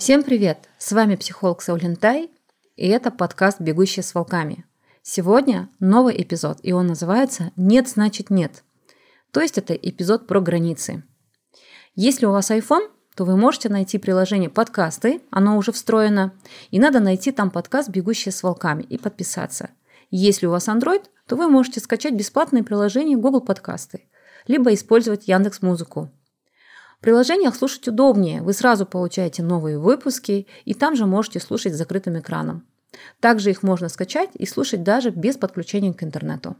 Всем привет! С вами психолог Саулинтай, и это подкаст «Бегущие с волками». Сегодня новый эпизод, и он называется «Нет, значит нет». То есть это эпизод про границы. Если у вас iPhone, то вы можете найти приложение подкасты, оно уже встроено, и надо найти там подкаст «Бегущие с волками» и подписаться. Если у вас Android, то вы можете скачать бесплатное приложение Google Подкасты, либо использовать Яндекс Музыку. В приложениях слушать удобнее, вы сразу получаете новые выпуски, и там же можете слушать с закрытым экраном. Также их можно скачать и слушать даже без подключения к интернету.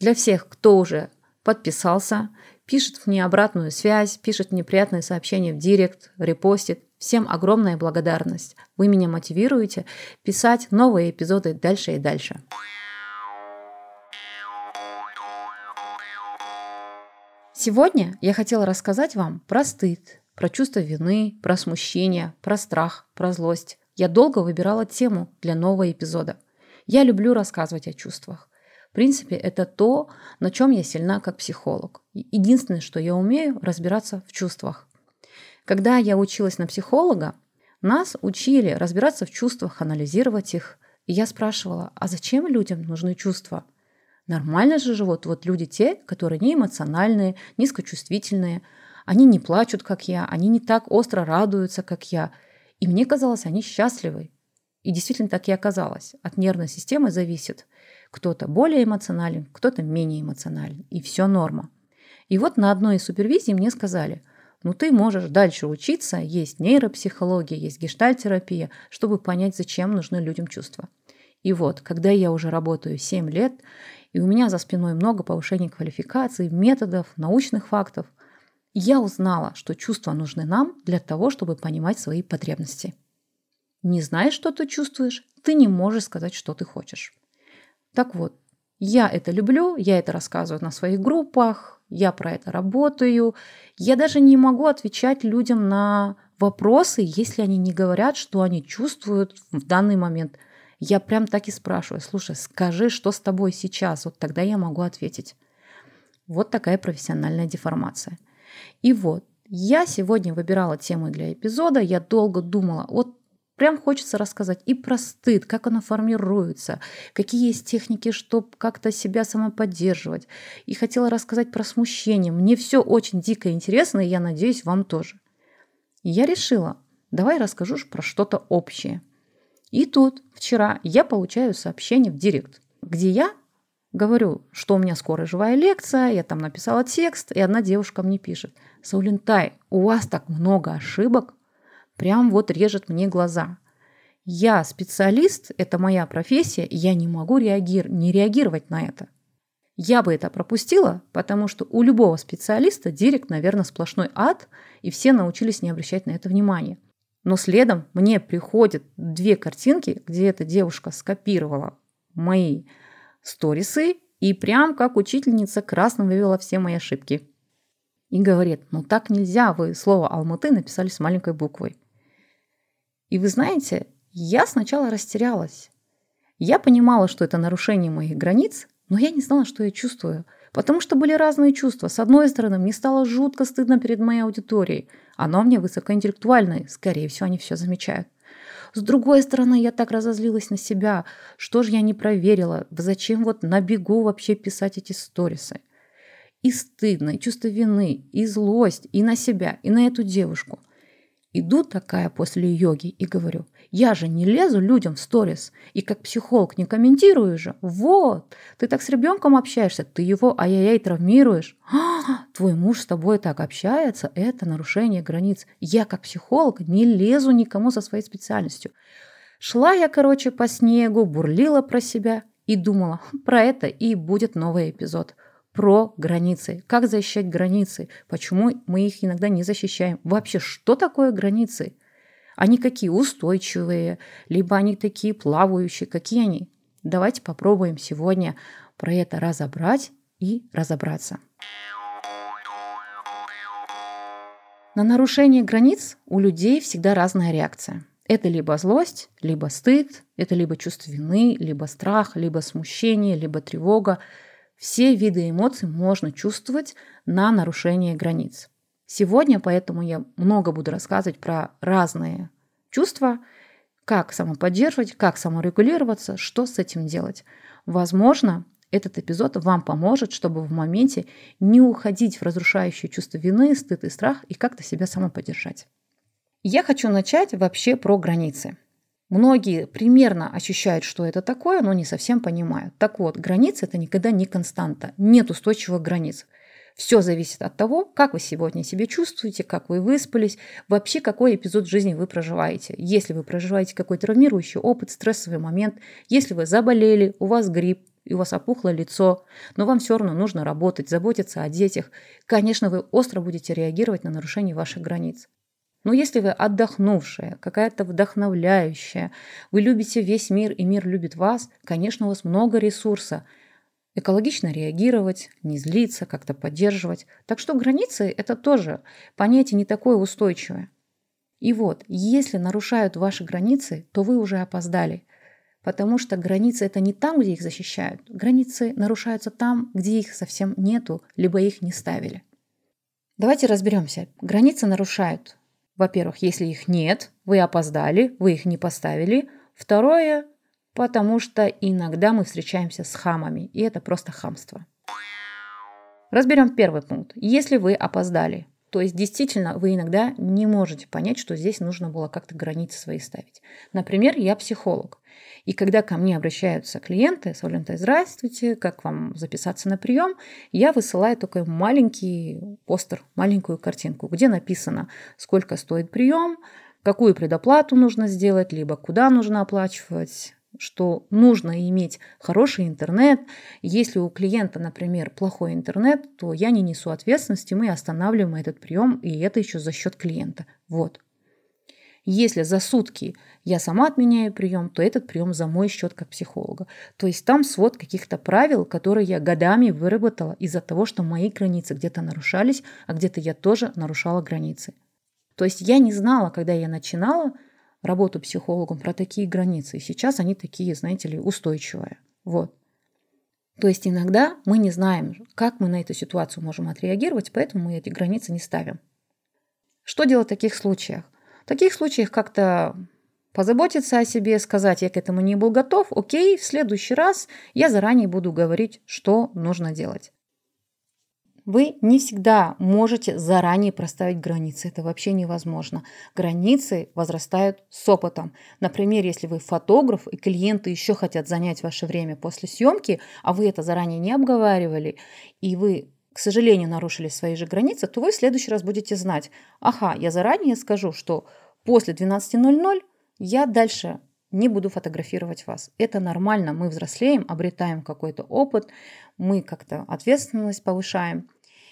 Для всех, кто уже подписался, пишет мне обратную связь, пишет мне приятные сообщения в директ, репостит, всем огромная благодарность. Вы меня мотивируете писать новые эпизоды дальше и дальше. Сегодня я хотела рассказать вам про стыд, про чувство вины, про смущение, про страх, про злость. Я долго выбирала тему для нового эпизода. Я люблю рассказывать о чувствах. В принципе, это то, на чем я сильна как психолог. Единственное, что я умею, разбираться в чувствах. Когда я училась на психолога, нас учили разбираться в чувствах, анализировать их. И я спрашивала, а зачем людям нужны чувства? Нормально же живут вот люди те, которые не эмоциональные, низкочувствительные. Они не плачут, как я, они не так остро радуются, как я. И мне казалось, они счастливы. И действительно так и оказалось. От нервной системы зависит. Кто-то более эмоционален, кто-то менее эмоционален. И все норма. И вот на одной из супервизий мне сказали, ну ты можешь дальше учиться, есть нейропсихология, есть гештальтерапия, чтобы понять, зачем нужны людям чувства. И вот, когда я уже работаю 7 лет, и у меня за спиной много повышений квалификации, методов, научных фактов. я узнала, что чувства нужны нам для того, чтобы понимать свои потребности. Не знаешь, что ты чувствуешь, ты не можешь сказать, что ты хочешь. Так вот, я это люблю, я это рассказываю на своих группах, я про это работаю. Я даже не могу отвечать людям на вопросы, если они не говорят, что они чувствуют в данный момент – я прям так и спрашиваю, слушай, скажи, что с тобой сейчас, вот тогда я могу ответить. Вот такая профессиональная деформация. И вот, я сегодня выбирала тему для эпизода, я долго думала, вот прям хочется рассказать и про стыд, как оно формируется, какие есть техники, чтобы как-то себя самоподдерживать. И хотела рассказать про смущение. Мне все очень дико интересно, и я надеюсь, вам тоже. И я решила, давай расскажу про что-то общее. И тут вчера я получаю сообщение в директ, где я говорю, что у меня скоро живая лекция, я там написала текст, и одна девушка мне пишет, Саулинтай, у вас так много ошибок, прям вот режет мне глаза. Я специалист, это моя профессия, и я не могу реагир... не реагировать на это. Я бы это пропустила, потому что у любого специалиста директ, наверное, сплошной ад, и все научились не обращать на это внимания. Но следом мне приходят две картинки, где эта девушка скопировала мои сторисы и прям как учительница красным вывела все мои ошибки. И говорит, ну так нельзя, вы слово «Алматы» написали с маленькой буквой. И вы знаете, я сначала растерялась. Я понимала, что это нарушение моих границ, но я не знала, что я чувствую – Потому что были разные чувства. С одной стороны, мне стало жутко стыдно перед моей аудиторией. Оно мне высокоинтеллектуальное. Скорее всего, они все замечают. С другой стороны, я так разозлилась на себя. Что же я не проверила? Зачем вот на бегу вообще писать эти сторисы? И стыдно, и чувство вины, и злость, и на себя, и на эту девушку. Иду такая после йоги и говорю, я же не лезу людям в сторис. И как психолог не комментирую же. Вот, ты так с ребенком общаешься, ты его ай-яй-яй травмируешь. А, твой муж с тобой так общается, это нарушение границ. Я как психолог не лезу никому со своей специальностью. Шла я, короче, по снегу, бурлила про себя и думала, про это и будет новый эпизод – про границы. Как защищать границы? Почему мы их иногда не защищаем? Вообще, что такое границы? Они какие устойчивые, либо они такие плавающие, какие они? Давайте попробуем сегодня про это разобрать и разобраться. На нарушение границ у людей всегда разная реакция. Это либо злость, либо стыд, это либо чувство вины, либо страх, либо смущение, либо тревога, все виды эмоций можно чувствовать на нарушение границ. Сегодня поэтому я много буду рассказывать про разные чувства, как самоподдерживать, как саморегулироваться, что с этим делать. Возможно, этот эпизод вам поможет, чтобы в моменте не уходить в разрушающее чувство вины, стыд и страх и как-то себя самоподдержать. Я хочу начать вообще про границы. Многие примерно ощущают, что это такое, но не совсем понимают. Так вот, границы – это никогда не константа. Нет устойчивых границ. Все зависит от того, как вы сегодня себя чувствуете, как вы выспались, вообще какой эпизод жизни вы проживаете. Если вы проживаете какой-то травмирующий опыт, стрессовый момент, если вы заболели, у вас грипп, и у вас опухло лицо, но вам все равно нужно работать, заботиться о детях, конечно, вы остро будете реагировать на нарушение ваших границ. Но если вы отдохнувшая, какая-то вдохновляющая, вы любите весь мир и мир любит вас, конечно, у вас много ресурса. Экологично реагировать, не злиться, как-то поддерживать. Так что границы – это тоже понятие не такое устойчивое. И вот, если нарушают ваши границы, то вы уже опоздали. Потому что границы – это не там, где их защищают. Границы нарушаются там, где их совсем нету, либо их не ставили. Давайте разберемся. Границы нарушают во-первых, если их нет, вы опоздали, вы их не поставили. Второе, потому что иногда мы встречаемся с хамами, и это просто хамство. Разберем первый пункт. Если вы опоздали, то есть действительно вы иногда не можете понять, что здесь нужно было как-то границы свои ставить. Например, я психолог. И когда ко мне обращаются клиенты с Олентой, здравствуйте, как вам записаться на прием, я высылаю такой маленький постер, маленькую картинку, где написано, сколько стоит прием, какую предоплату нужно сделать, либо куда нужно оплачивать, что нужно иметь хороший интернет. Если у клиента, например, плохой интернет, то я не несу ответственности, мы останавливаем этот прием, и это еще за счет клиента. Вот. Если за сутки я сама отменяю прием, то этот прием за мой счет как психолога. То есть там свод каких-то правил, которые я годами выработала из-за того, что мои границы где-то нарушались, а где-то я тоже нарушала границы. То есть я не знала, когда я начинала работу психологом про такие границы. И сейчас они такие, знаете ли, устойчивые. Вот. То есть иногда мы не знаем, как мы на эту ситуацию можем отреагировать, поэтому мы эти границы не ставим. Что делать в таких случаях? В таких случаях как-то позаботиться о себе, сказать, я к этому не был готов, окей, в следующий раз я заранее буду говорить, что нужно делать. Вы не всегда можете заранее проставить границы. Это вообще невозможно. Границы возрастают с опытом. Например, если вы фотограф, и клиенты еще хотят занять ваше время после съемки, а вы это заранее не обговаривали, и вы к сожалению, нарушили свои же границы, то вы в следующий раз будете знать, ага, я заранее скажу, что после 12.00 я дальше не буду фотографировать вас. Это нормально, мы взрослеем, обретаем какой-то опыт, мы как-то ответственность повышаем.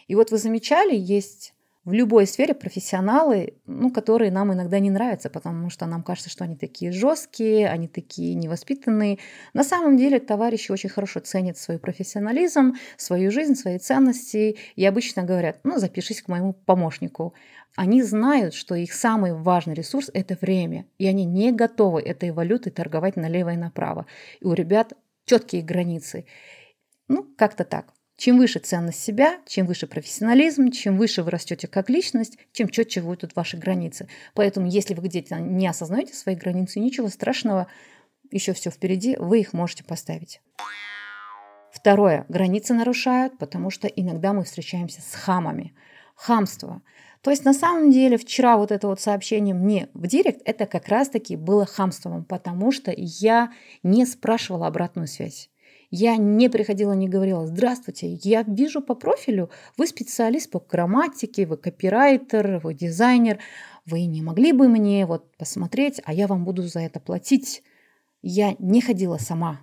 И вот вы замечали, есть в любой сфере профессионалы, ну, которые нам иногда не нравятся, потому что нам кажется, что они такие жесткие, они такие невоспитанные. На самом деле товарищи очень хорошо ценят свой профессионализм, свою жизнь, свои ценности и обычно говорят, ну, запишись к моему помощнику. Они знают, что их самый важный ресурс – это время, и они не готовы этой валютой торговать налево и направо. И у ребят четкие границы. Ну, как-то так. Чем выше ценность себя, чем выше профессионализм, чем выше вы растете как личность, тем четче будут ваши границы. Поэтому, если вы где-то не осознаете свои границы, ничего страшного, еще все впереди, вы их можете поставить. Второе. Границы нарушают, потому что иногда мы встречаемся с хамами. Хамство. То есть на самом деле вчера вот это вот сообщение мне в директ, это как раз-таки было хамством, потому что я не спрашивала обратную связь. Я не приходила, не говорила, здравствуйте, я вижу по профилю, вы специалист по грамматике, вы копирайтер, вы дизайнер, вы не могли бы мне вот посмотреть, а я вам буду за это платить. Я не ходила сама.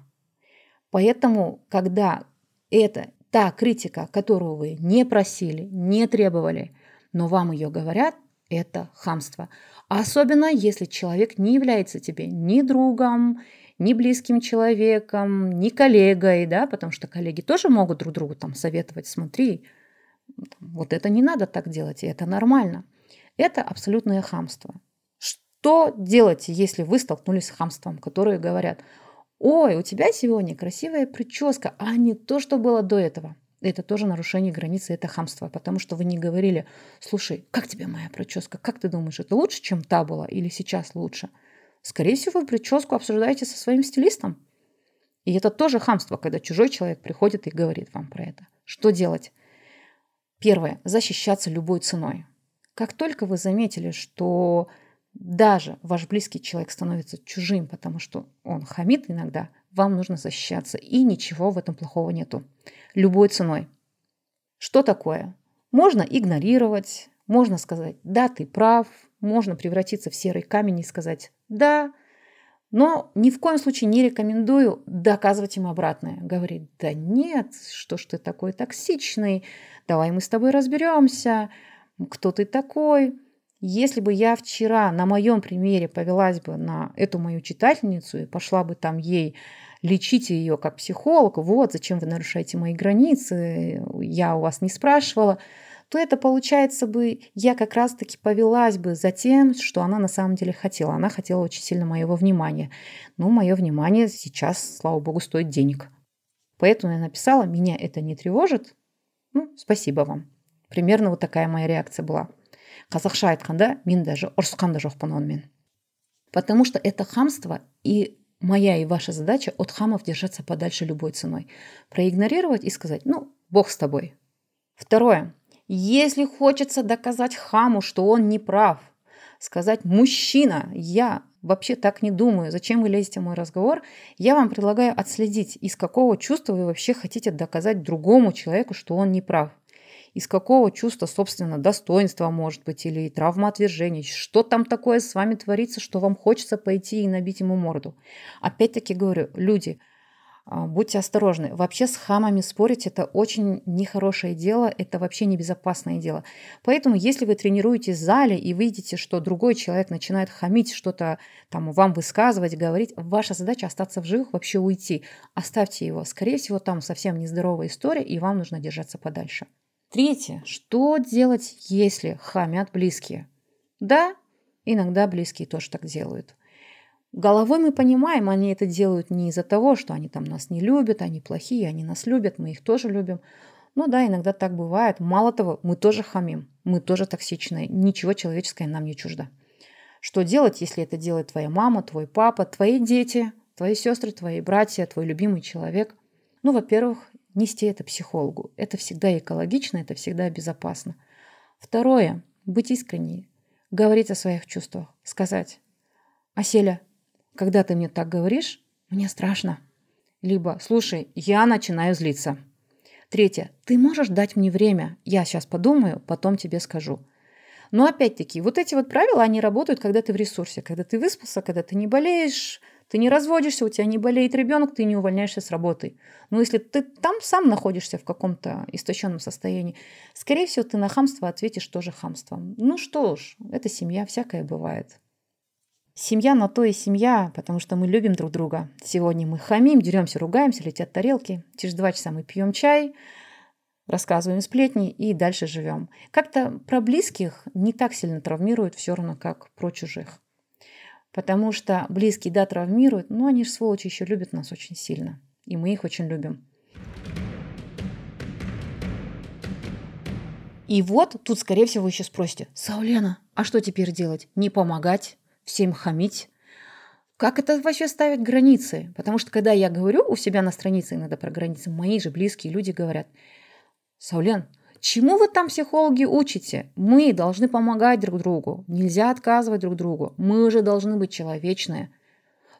Поэтому, когда это та критика, которую вы не просили, не требовали, но вам ее говорят, это хамство. Особенно если человек не является тебе ни другом, ни близким человеком, ни коллегой, да, потому что коллеги тоже могут друг другу там советовать, смотри, вот это не надо так делать, и это нормально. Это абсолютное хамство. Что делать, если вы столкнулись с хамством, которые говорят, ой, у тебя сегодня красивая прическа, а не то, что было до этого. это тоже нарушение границы, это хамство, потому что вы не говорили, слушай, как тебе моя прическа, как ты думаешь, это лучше, чем та была или сейчас лучше? Скорее всего, вы прическу обсуждаете со своим стилистом. И это тоже хамство, когда чужой человек приходит и говорит вам про это. Что делать? Первое. Защищаться любой ценой. Как только вы заметили, что даже ваш близкий человек становится чужим, потому что он хамит иногда, вам нужно защищаться. И ничего в этом плохого нету. Любой ценой. Что такое? Можно игнорировать, можно сказать, да, ты прав, можно превратиться в серый камень и сказать, да, но ни в коем случае не рекомендую доказывать им обратное. Говорить, да нет, что ж ты такой токсичный, давай мы с тобой разберемся, кто ты такой. Если бы я вчера на моем примере повелась бы на эту мою читательницу и пошла бы там ей лечить ее как психолог, вот зачем вы нарушаете мои границы, я у вас не спрашивала, то это получается бы, я как раз-таки повелась бы за тем, что она на самом деле хотела. Она хотела очень сильно моего внимания. Но мое внимание сейчас, слава богу, стоит денег. Поэтому я написала, меня это не тревожит. Ну, спасибо вам. Примерно вот такая моя реакция была қазақша айтқанда мен даже ұрысқан да жоқпын потому что это хамство и моя и ваша задача от хамов держаться подальше любой ценой проигнорировать и сказать ну бог с тобой второе если хочется доказать хаму что он не прав сказать мужчина я вообще так не думаю, зачем вы лезете в мой разговор, я вам предлагаю отследить, из какого чувства вы вообще хотите доказать другому человеку, что он не прав из какого чувства, собственно, достоинства, может быть, или травмоотвержения, что там такое с вами творится, что вам хочется пойти и набить ему морду. Опять-таки говорю, люди, будьте осторожны. Вообще с хамами спорить это очень нехорошее дело, это вообще небезопасное дело. Поэтому, если вы тренируетесь в зале и видите, что другой человек начинает хамить, что-то там вам высказывать, говорить, ваша задача остаться в живых, вообще уйти. Оставьте его. Скорее всего, там совсем нездоровая история, и вам нужно держаться подальше. Третье. Что делать, если хамят близкие? Да, иногда близкие тоже так делают. Головой мы понимаем, они это делают не из-за того, что они там нас не любят, они плохие, они нас любят, мы их тоже любим. Ну да, иногда так бывает. Мало того, мы тоже хамим, мы тоже токсичные. Ничего человеческое нам не чуждо. Что делать, если это делает твоя мама, твой папа, твои дети, твои сестры, твои братья, твой любимый человек? Ну, во-первых, нести это психологу. Это всегда экологично, это всегда безопасно. Второе. Быть искренней. Говорить о своих чувствах. Сказать. Аселя, когда ты мне так говоришь, мне страшно. Либо, слушай, я начинаю злиться. Третье. Ты можешь дать мне время. Я сейчас подумаю, потом тебе скажу. Но опять-таки, вот эти вот правила, они работают, когда ты в ресурсе, когда ты выспался, когда ты не болеешь, ты не разводишься, у тебя не болеет ребенок, ты не увольняешься с работы. Но если ты там сам находишься в каком-то истощенном состоянии, скорее всего, ты на хамство ответишь тоже хамством. Ну что ж, это семья, всякое бывает. Семья на то и семья, потому что мы любим друг друга. Сегодня мы хамим, деремся, ругаемся, летят тарелки. Через два часа мы пьем чай, рассказываем сплетни и дальше живем. Как-то про близких не так сильно травмируют все равно, как про чужих. Потому что близкие, да, травмируют, но они же, сволочи, еще любят нас очень сильно. И мы их очень любим. И вот тут, скорее всего, еще спросите, Саулена, а что теперь делать? Не помогать? Всем хамить? Как это вообще ставить границы? Потому что когда я говорю у себя на странице иногда про границы, мои же близкие люди говорят, Саулен, Чему вы там, психологи, учите? Мы должны помогать друг другу. Нельзя отказывать друг другу. Мы уже должны быть человечные.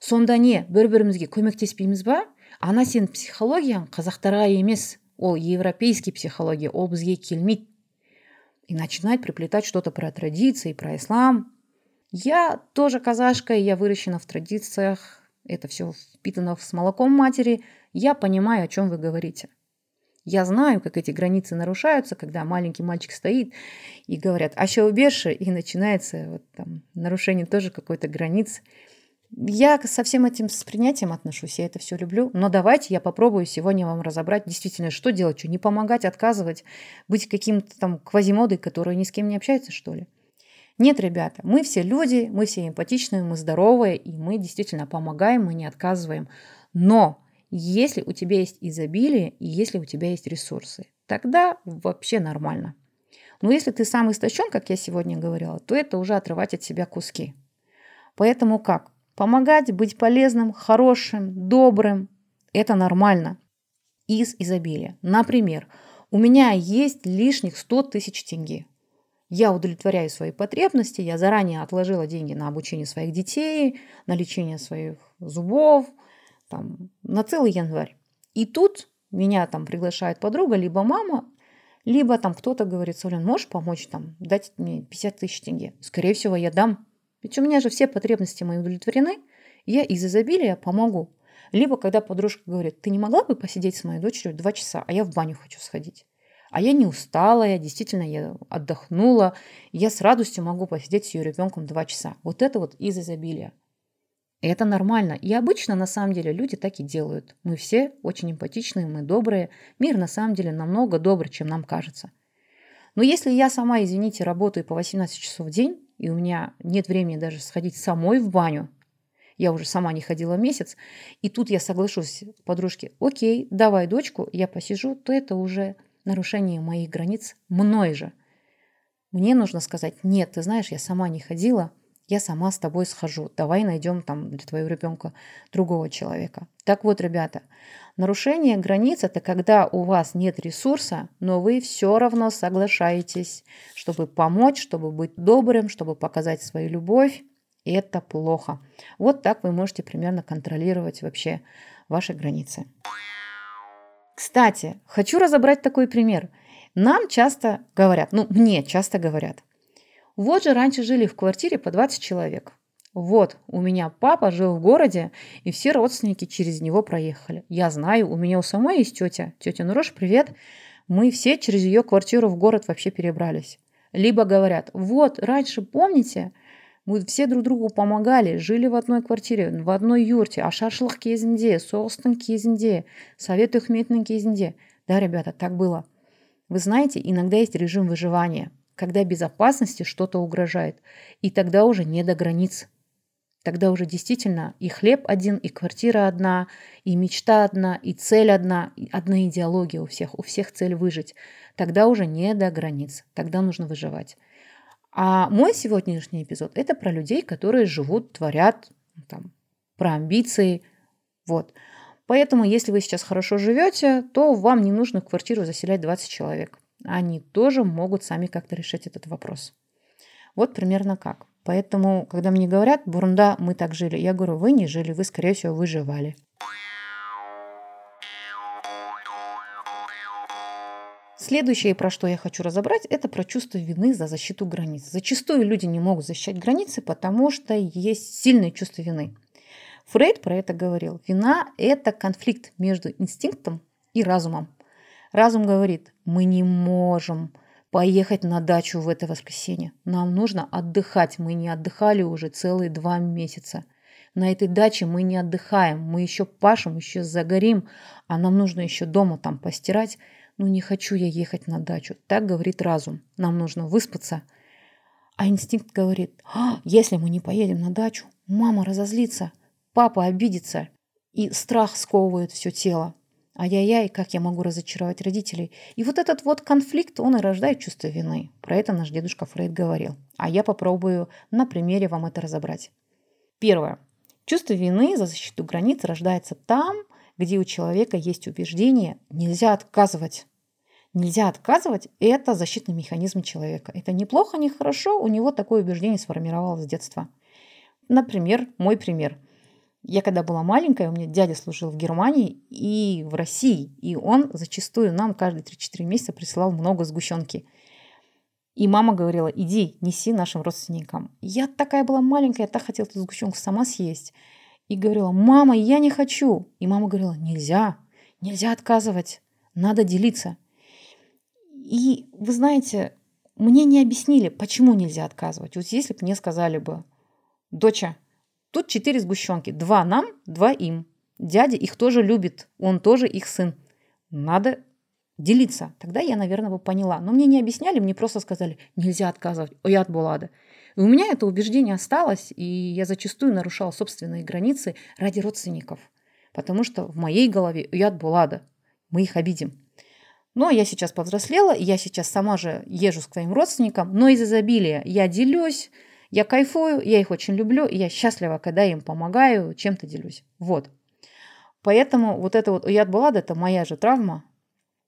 сонда не бір бірімізге көмектеспейміз ба ана сенің психологияң қазақтарға емес ол европейский психология ол бізге келмейді и начинать приплетать что-то про традиции про ислам я тоже казашка я выращена в традициях это все впитано с молоком матери я понимаю о чем вы говорите я знаю, как эти границы нарушаются, когда маленький мальчик стоит и говорят «а что убежишь?» и начинается вот там нарушение тоже какой-то границы. Я со всем этим с принятием отношусь, я это все люблю. Но давайте я попробую сегодня вам разобрать действительно, что делать, что не помогать, отказывать, быть каким-то там квазимодой, который ни с кем не общается, что ли. Нет, ребята, мы все люди, мы все эмпатичные, мы здоровые, и мы действительно помогаем, мы не отказываем. Но если у тебя есть изобилие и если у тебя есть ресурсы. Тогда вообще нормально. Но если ты сам истощен, как я сегодня говорила, то это уже отрывать от себя куски. Поэтому как? Помогать, быть полезным, хорошим, добрым – это нормально. Из изобилия. Например, у меня есть лишних 100 тысяч тенге. Я удовлетворяю свои потребности, я заранее отложила деньги на обучение своих детей, на лечение своих зубов, там, на целый январь. И тут меня там приглашает подруга, либо мама, либо там кто-то говорит, Солен, можешь помочь там, дать мне 50 тысяч тенге? Скорее всего, я дам. Ведь у меня же все потребности мои удовлетворены, я из изобилия помогу. Либо когда подружка говорит, ты не могла бы посидеть с моей дочерью два часа, а я в баню хочу сходить. А я не устала, я действительно я отдохнула, я с радостью могу посидеть с ее ребенком два часа. Вот это вот из изобилия. И это нормально. И обычно, на самом деле, люди так и делают. Мы все очень эмпатичные, мы добрые. Мир, на самом деле, намного добрее, чем нам кажется. Но если я сама, извините, работаю по 18 часов в день, и у меня нет времени даже сходить самой в баню, я уже сама не ходила месяц, и тут я соглашусь подружке, окей, давай дочку, я посижу, то это уже нарушение моих границ мной же. Мне нужно сказать, нет, ты знаешь, я сама не ходила, я сама с тобой схожу. Давай найдем там для твоего ребенка другого человека. Так вот, ребята, нарушение границ – это когда у вас нет ресурса, но вы все равно соглашаетесь, чтобы помочь, чтобы быть добрым, чтобы показать свою любовь. Это плохо. Вот так вы можете примерно контролировать вообще ваши границы. Кстати, хочу разобрать такой пример. Нам часто говорят, ну мне часто говорят – вот же раньше жили в квартире по 20 человек. Вот, у меня папа жил в городе, и все родственники через него проехали. Я знаю, у меня у самой есть тетя. Тетя Нурош, привет. Мы все через ее квартиру в город вообще перебрались. Либо говорят, вот, раньше, помните, мы все друг другу помогали, жили в одной квартире, в одной юрте, а шашлык кезінде, соғыстың кезінде, совет үкіметінің кезінде. Да, ребята, так было. Вы знаете, иногда есть режим выживания – когда безопасности что-то угрожает. И тогда уже не до границ. Тогда уже действительно и хлеб один, и квартира одна, и мечта одна, и цель одна, и одна идеология у всех. У всех цель выжить. Тогда уже не до границ. Тогда нужно выживать. А мой сегодняшний эпизод – это про людей, которые живут, творят, там, про амбиции. Вот. Поэтому, если вы сейчас хорошо живете, то вам не нужно квартиру заселять 20 человек они тоже могут сами как-то решить этот вопрос. Вот примерно как. Поэтому, когда мне говорят, бурунда, мы так жили, я говорю, вы не жили, вы, скорее всего, выживали. Следующее, про что я хочу разобрать, это про чувство вины за защиту границ. Зачастую люди не могут защищать границы, потому что есть сильное чувство вины. Фрейд про это говорил. Вина – это конфликт между инстинктом и разумом. Разум говорит, мы не можем поехать на дачу в это воскресенье. Нам нужно отдыхать. Мы не отдыхали уже целые два месяца. На этой даче мы не отдыхаем. Мы еще пашем, еще загорим, а нам нужно еще дома там постирать. Ну не хочу я ехать на дачу. Так говорит разум. Нам нужно выспаться. А инстинкт говорит, а, если мы не поедем на дачу, мама разозлится, папа обидится. И страх сковывает все тело. Ай-яй-яй, как я могу разочаровать родителей? И вот этот вот конфликт, он и рождает чувство вины. Про это наш дедушка Фрейд говорил. А я попробую на примере вам это разобрать. Первое. Чувство вины за защиту границ рождается там, где у человека есть убеждение «нельзя отказывать». Нельзя отказывать – это защитный механизм человека. Это неплохо, не хорошо, у него такое убеждение сформировалось с детства. Например, мой пример – я когда была маленькая, у меня дядя служил в Германии и в России, и он зачастую нам каждые 3-4 месяца присылал много сгущенки. И мама говорила, иди, неси нашим родственникам. Я такая была маленькая, я так хотела эту сгущенку сама съесть. И говорила, мама, я не хочу. И мама говорила, нельзя, нельзя отказывать, надо делиться. И вы знаете, мне не объяснили, почему нельзя отказывать. Вот если бы мне сказали бы, доча, Тут четыре сгущенки. Два нам, два им. Дядя их тоже любит. Он тоже их сын. Надо делиться. Тогда я, наверное, бы поняла. Но мне не объясняли, мне просто сказали, нельзя отказывать. Ой, от Булада. И у меня это убеждение осталось, и я зачастую нарушала собственные границы ради родственников. Потому что в моей голове яд булада. Мы их обидим. Но я сейчас повзрослела, я сейчас сама же езжу к своим родственникам, но из изобилия я делюсь, я кайфую, я их очень люблю, и я счастлива, когда им помогаю, чем-то делюсь. Вот. Поэтому вот это вот уят булада, это моя же травма.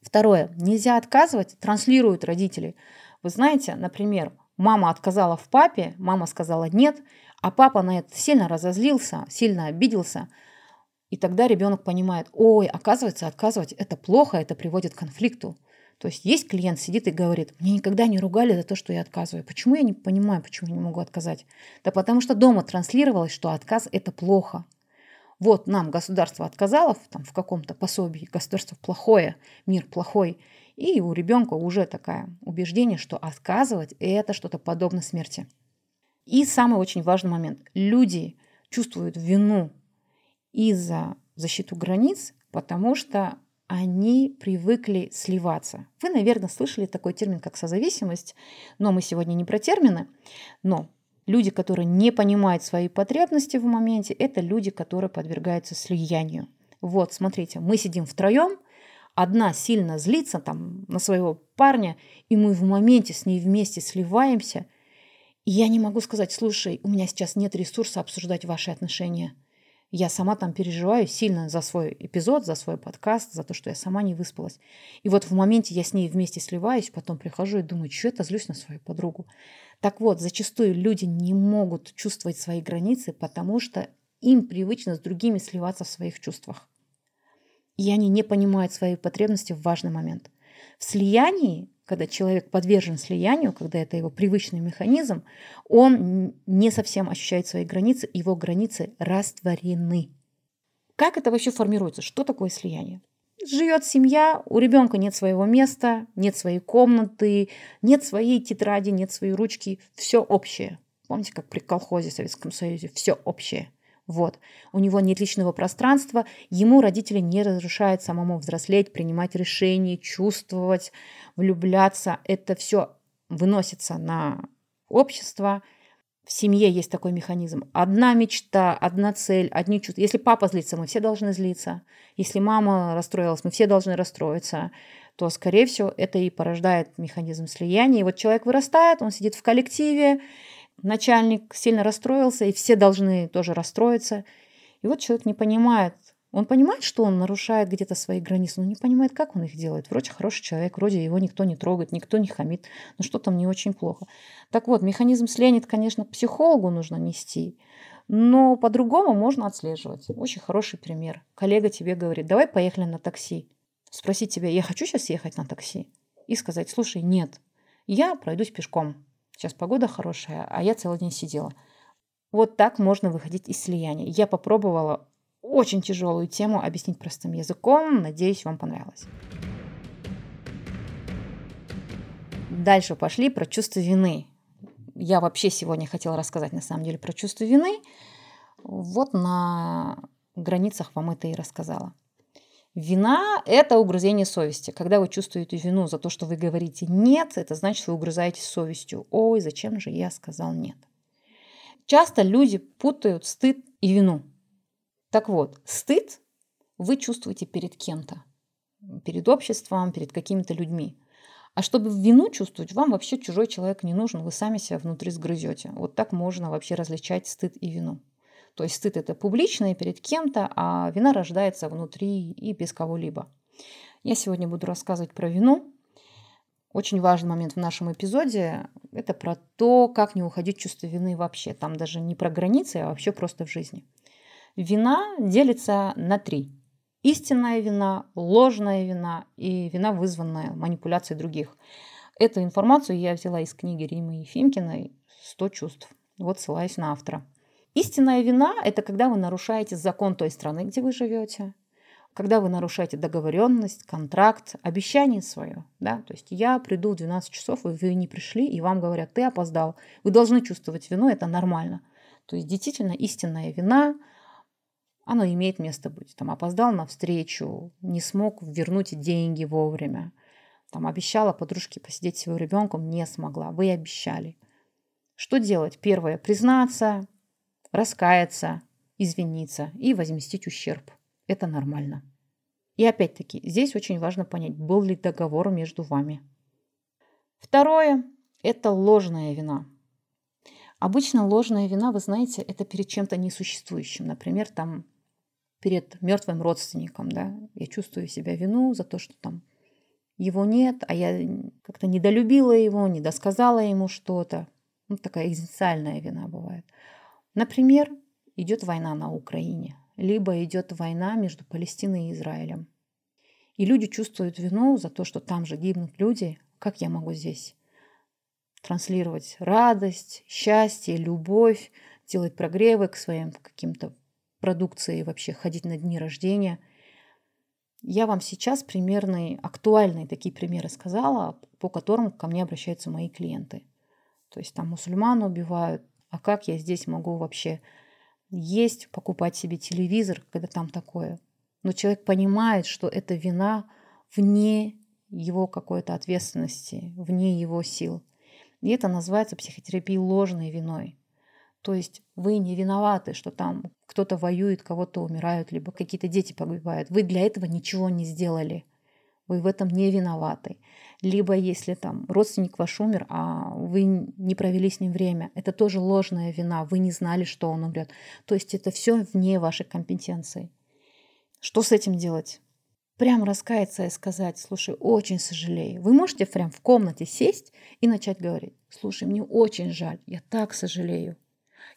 Второе. Нельзя отказывать, транслируют родители. Вы знаете, например, мама отказала в папе, мама сказала нет, а папа на это сильно разозлился, сильно обиделся – и тогда ребенок понимает, ой, оказывается, отказывать это плохо, это приводит к конфликту. То есть есть клиент, сидит и говорит, мне никогда не ругали за то, что я отказываю. Почему я не понимаю, почему я не могу отказать? Да потому что дома транслировалось, что отказ – это плохо. Вот нам государство отказало там, в каком-то пособии, государство плохое, мир плохой. И у ребенка уже такое убеждение, что отказывать – это что-то подобно смерти. И самый очень важный момент. Люди чувствуют вину и за защиту границ, потому что они привыкли сливаться. Вы, наверное, слышали такой термин, как созависимость, но мы сегодня не про термины. Но люди, которые не понимают свои потребности в моменте, это люди, которые подвергаются слиянию. Вот, смотрите, мы сидим втроем, одна сильно злится там на своего парня, и мы в моменте с ней вместе сливаемся. И я не могу сказать, слушай, у меня сейчас нет ресурса обсуждать ваши отношения – я сама там переживаю сильно за свой эпизод, за свой подкаст, за то, что я сама не выспалась. И вот в моменте я с ней вместе сливаюсь, потом прихожу и думаю, что это злюсь на свою подругу. Так вот, зачастую люди не могут чувствовать свои границы, потому что им привычно с другими сливаться в своих чувствах. И они не понимают свои потребности в важный момент. В слиянии когда человек подвержен слиянию, когда это его привычный механизм, он не совсем ощущает свои границы, его границы растворены. Как это вообще формируется? Что такое слияние? Живет семья, у ребенка нет своего места, нет своей комнаты, нет своей тетради, нет своей ручки, все общее. Помните, как при колхозе в Советском Союзе, все общее. Вот. У него нет личного пространства, ему родители не разрешают самому взрослеть, принимать решения, чувствовать, влюбляться. Это все выносится на общество. В семье есть такой механизм. Одна мечта, одна цель, одни чувства. Если папа злится, мы все должны злиться. Если мама расстроилась, мы все должны расстроиться то, скорее всего, это и порождает механизм слияния. И вот человек вырастает, он сидит в коллективе, начальник сильно расстроился, и все должны тоже расстроиться. И вот человек не понимает, он понимает, что он нарушает где-то свои границы, но не понимает, как он их делает. Вроде хороший человек, вроде его никто не трогает, никто не хамит, но что там не очень плохо. Так вот, механизм слияния, конечно, психологу нужно нести, но по-другому можно отслеживать. Очень хороший пример. Коллега тебе говорит, давай поехали на такси. Спросить тебя, я хочу сейчас ехать на такси? И сказать, слушай, нет, я пройдусь пешком. Сейчас погода хорошая, а я целый день сидела. Вот так можно выходить из слияния. Я попробовала очень тяжелую тему объяснить простым языком. Надеюсь, вам понравилось. Дальше пошли про чувство вины. Я вообще сегодня хотела рассказать на самом деле про чувство вины. Вот на границах вам это и рассказала. Вина – это угрызение совести. Когда вы чувствуете вину за то, что вы говорите «нет», это значит, вы угрызаете совестью. «Ой, зачем же я сказал нет?» Часто люди путают стыд и вину. Так вот, стыд вы чувствуете перед кем-то, перед обществом, перед какими-то людьми. А чтобы вину чувствовать, вам вообще чужой человек не нужен, вы сами себя внутри сгрызете. Вот так можно вообще различать стыд и вину. То есть стыд это публичное перед кем-то, а вина рождается внутри и без кого-либо. Я сегодня буду рассказывать про вину. Очень важный момент в нашем эпизоде – это про то, как не уходить чувство вины вообще. Там даже не про границы, а вообще просто в жизни. Вина делится на три. Истинная вина, ложная вина и вина, вызванная манипуляцией других. Эту информацию я взяла из книги Римы Ефимкиной «100 чувств». Вот ссылаюсь на автора. Истинная вина – это когда вы нарушаете закон той страны, где вы живете, когда вы нарушаете договоренность, контракт, обещание свое. Да? То есть я приду в 12 часов, и вы не пришли, и вам говорят, ты опоздал. Вы должны чувствовать вину, это нормально. То есть действительно истинная вина, она имеет место быть. Там опоздал на встречу, не смог вернуть деньги вовремя. Там обещала подружке посидеть с его ребенком, не смогла. Вы обещали. Что делать? Первое – признаться, раскаяться, извиниться и возместить ущерб. Это нормально. И опять-таки, здесь очень важно понять, был ли договор между вами. Второе – это ложная вина. Обычно ложная вина, вы знаете, это перед чем-то несуществующим. Например, там перед мертвым родственником, да, я чувствую себя вину за то, что там его нет, а я как-то недолюбила его, недосказала ему что-то. Ну, такая экзистенциальная вина бывает. Например, идет война на Украине, либо идет война между Палестиной и Израилем. И люди чувствуют вину за то, что там же гибнут люди. Как я могу здесь транслировать радость, счастье, любовь, делать прогревы к своим каким-то продукции, вообще ходить на дни рождения – я вам сейчас примерные, актуальные такие примеры сказала, по которым ко мне обращаются мои клиенты. То есть там мусульман убивают, а как я здесь могу вообще есть, покупать себе телевизор, когда там такое? Но человек понимает, что это вина вне его какой-то ответственности, вне его сил. И это называется психотерапией ложной виной. То есть вы не виноваты, что там кто-то воюет, кого-то умирают, либо какие-то дети погибают. Вы для этого ничего не сделали. Вы в этом не виноваты. Либо если там родственник ваш умер, а вы не провели с ним время, это тоже ложная вина. Вы не знали, что он умрет. То есть это все вне вашей компетенции. Что с этим делать? Прям раскаяться и сказать, слушай, очень сожалею. Вы можете прям в комнате сесть и начать говорить, слушай, мне очень жаль, я так сожалею.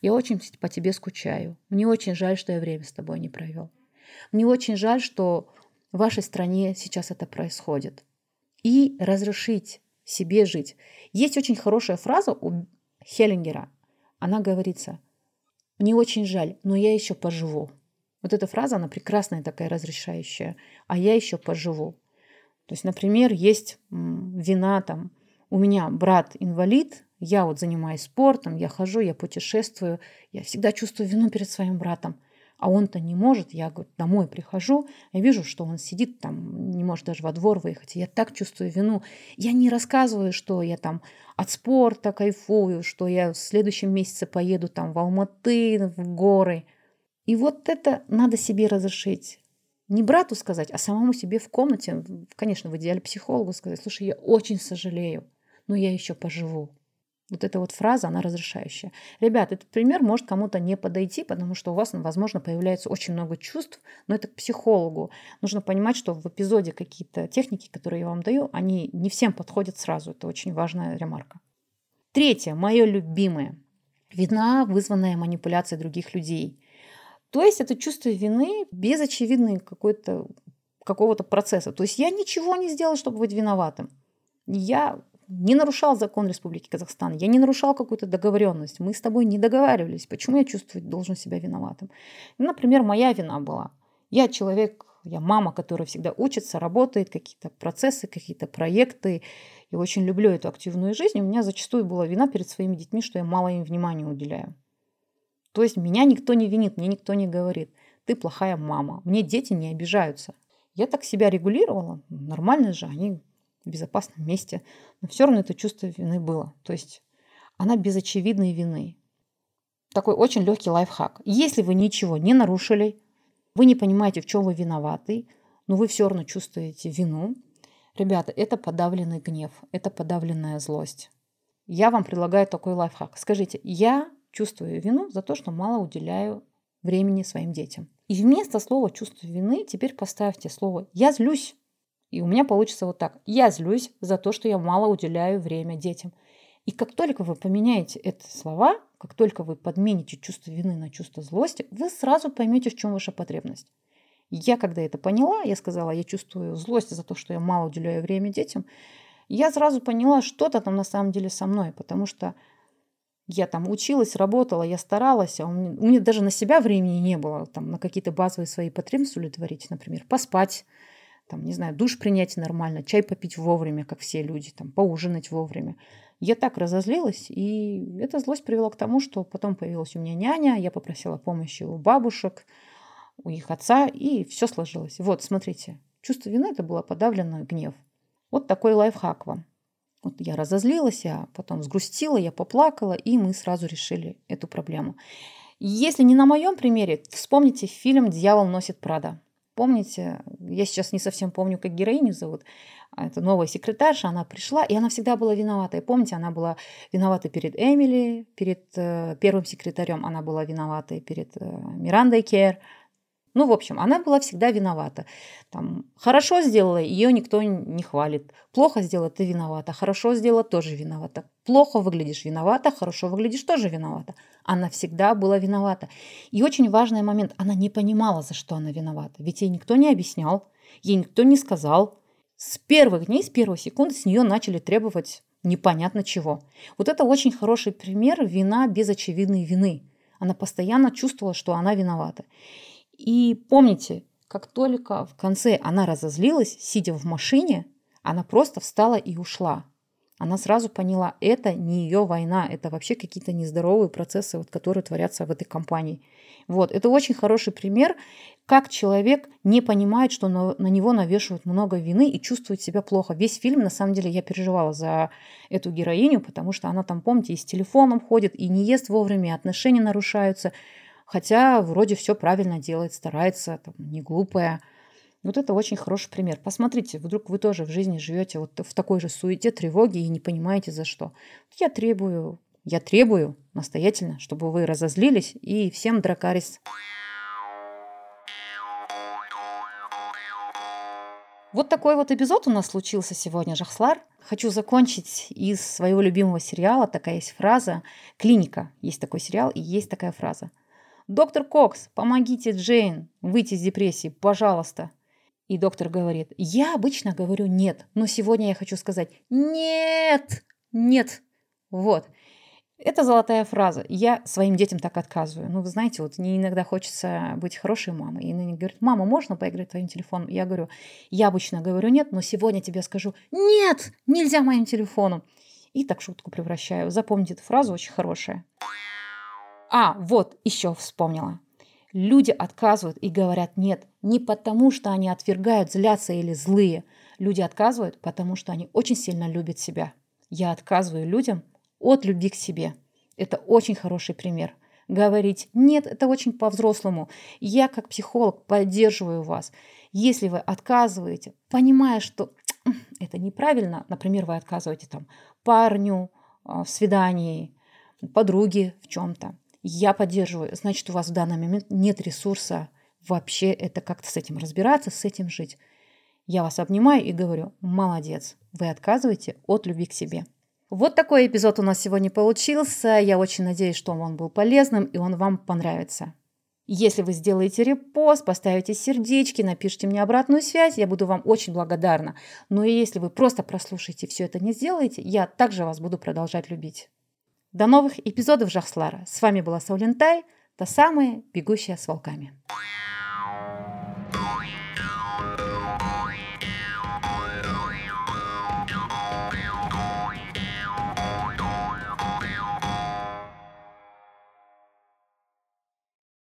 Я очень по тебе скучаю. Мне очень жаль, что я время с тобой не провел. Мне очень жаль, что в вашей стране сейчас это происходит. И разрешить себе жить. Есть очень хорошая фраза у Хеллингера. Она говорится, мне очень жаль, но я еще поживу. Вот эта фраза, она прекрасная такая, разрешающая. А я еще поживу. То есть, например, есть вина там, у меня брат инвалид, я вот занимаюсь спортом, я хожу, я путешествую, я всегда чувствую вину перед своим братом. А он-то не может. Я говорю, домой прихожу, я вижу, что он сидит там, не может даже во двор выехать. Я так чувствую вину. Я не рассказываю, что я там от спорта кайфую, что я в следующем месяце поеду там в Алматы, в горы. И вот это надо себе разрешить. Не брату сказать, а самому себе в комнате, конечно, в идеале психологу сказать, слушай, я очень сожалею, но я еще поживу. Вот эта вот фраза, она разрешающая. Ребят, этот пример может кому-то не подойти, потому что у вас, возможно, появляется очень много чувств, но это к психологу. Нужно понимать, что в эпизоде какие-то техники, которые я вам даю, они не всем подходят сразу. Это очень важная ремарка. Третье, мое любимое. Вина, вызванная манипуляцией других людей. То есть это чувство вины без очевидной какой-то какого-то процесса. То есть я ничего не сделал, чтобы быть виноватым. Я не нарушал закон Республики Казахстан, я не нарушал какую-то договоренность, мы с тобой не договаривались, почему я чувствовать должен себя виноватым? Например, моя вина была. Я человек, я мама, которая всегда учится, работает, какие-то процессы, какие-то проекты. Я очень люблю эту активную жизнь. У меня зачастую была вина перед своими детьми, что я мало им внимания уделяю. То есть меня никто не винит, мне никто не говорит, ты плохая мама. Мне дети не обижаются. Я так себя регулировала, нормально же, они в безопасном месте. Но все равно это чувство вины было. То есть она без очевидной вины. Такой очень легкий лайфхак. Если вы ничего не нарушили, вы не понимаете, в чем вы виноваты, но вы все равно чувствуете вину, ребята, это подавленный гнев, это подавленная злость. Я вам предлагаю такой лайфхак. Скажите, я чувствую вину за то, что мало уделяю времени своим детям. И вместо слова чувство вины теперь поставьте слово «я злюсь». И у меня получится вот так. Я злюсь за то, что я мало уделяю время детям. И как только вы поменяете эти слова, как только вы подмените чувство вины на чувство злости, вы сразу поймете, в чем ваша потребность. Я, когда это поняла, я сказала, я чувствую злость за то, что я мало уделяю время детям, я сразу поняла, что-то там на самом деле со мной, потому что я там училась, работала, я старалась, а у меня, у меня даже на себя времени не было, там, на какие-то базовые свои потребности удовлетворить, например, поспать, там, не знаю, душ принять нормально, чай попить вовремя, как все люди, там, поужинать вовремя. Я так разозлилась, и эта злость привела к тому, что потом появилась у меня няня, я попросила помощи у бабушек, у их отца, и все сложилось. Вот, смотрите, чувство вины – это было подавленный гнев. Вот такой лайфхак вам. Вот я разозлилась, я потом сгрустила, я поплакала, и мы сразу решили эту проблему. Если не на моем примере, вспомните фильм «Дьявол носит Прада». Помните, я сейчас не совсем помню, как героиню зовут, а это новая секретарша, она пришла, и она всегда была виновата. И помните, она была виновата перед Эмили, перед э, первым секретарем, она была виновата перед э, Мирандой Кер. Ну, в общем, она была всегда виновата. Там, хорошо сделала, ее никто не хвалит. Плохо сделала, ты виновата. Хорошо сделала, тоже виновата. Плохо выглядишь, виновата. Хорошо выглядишь, тоже виновата. Она всегда была виновата. И очень важный момент, она не понимала, за что она виновата. Ведь ей никто не объяснял, ей никто не сказал. С первых дней, с первой секунды с нее начали требовать непонятно чего. Вот это очень хороший пример вина без очевидной вины. Она постоянно чувствовала, что она виновата. И помните, как только в конце она разозлилась, сидя в машине, она просто встала и ушла. Она сразу поняла, это не ее война, это вообще какие-то нездоровые процессы, вот, которые творятся в этой компании. Вот, это очень хороший пример, как человек не понимает, что на, на него навешивают много вины и чувствует себя плохо. Весь фильм, на самом деле, я переживала за эту героиню, потому что она там, помните, и с телефоном ходит, и не ест вовремя, отношения нарушаются. Хотя вроде все правильно делает, старается, там, не глупая. Вот это очень хороший пример. Посмотрите, вдруг вы тоже в жизни живете вот в такой же суете, тревоге и не понимаете за что. Я требую, я требую настоятельно, чтобы вы разозлились и всем дракарис. Вот такой вот эпизод у нас случился сегодня, Жахслар. Хочу закончить из своего любимого сериала. Такая есть фраза. Клиника. Есть такой сериал и есть такая фраза. «Доктор Кокс, помогите Джейн выйти из депрессии, пожалуйста». И доктор говорит, я обычно говорю нет, но сегодня я хочу сказать нет, нет. Вот. Это золотая фраза. Я своим детям так отказываю. Ну, вы знаете, вот мне иногда хочется быть хорошей мамой. И они говорят, мама, можно поиграть твоим телефоном? Я говорю, я обычно говорю нет, но сегодня тебе скажу, нет, нельзя моим телефоном. И так шутку превращаю. Запомните эту фразу, очень хорошая. А, вот, еще вспомнила. Люди отказывают и говорят нет не потому, что они отвергают, злятся или злые. Люди отказывают, потому что они очень сильно любят себя. Я отказываю людям от любви к себе. Это очень хороший пример. Говорить нет, это очень по-взрослому. Я как психолог поддерживаю вас. Если вы отказываете, понимая, что это неправильно, например, вы отказываете там парню а, в свидании, подруге в чем-то, я поддерживаю, значит, у вас в данный момент нет ресурса вообще это как-то с этим разбираться, с этим жить. Я вас обнимаю и говорю, молодец, вы отказываете от любви к себе. Вот такой эпизод у нас сегодня получился. Я очень надеюсь, что он был полезным и он вам понравится. Если вы сделаете репост, поставите сердечки, напишите мне обратную связь, я буду вам очень благодарна. Но и если вы просто прослушаете все это не сделаете, я также вас буду продолжать любить. До новых эпизодов Жахслара. С вами была Саулентай, та самая бегущая с волками.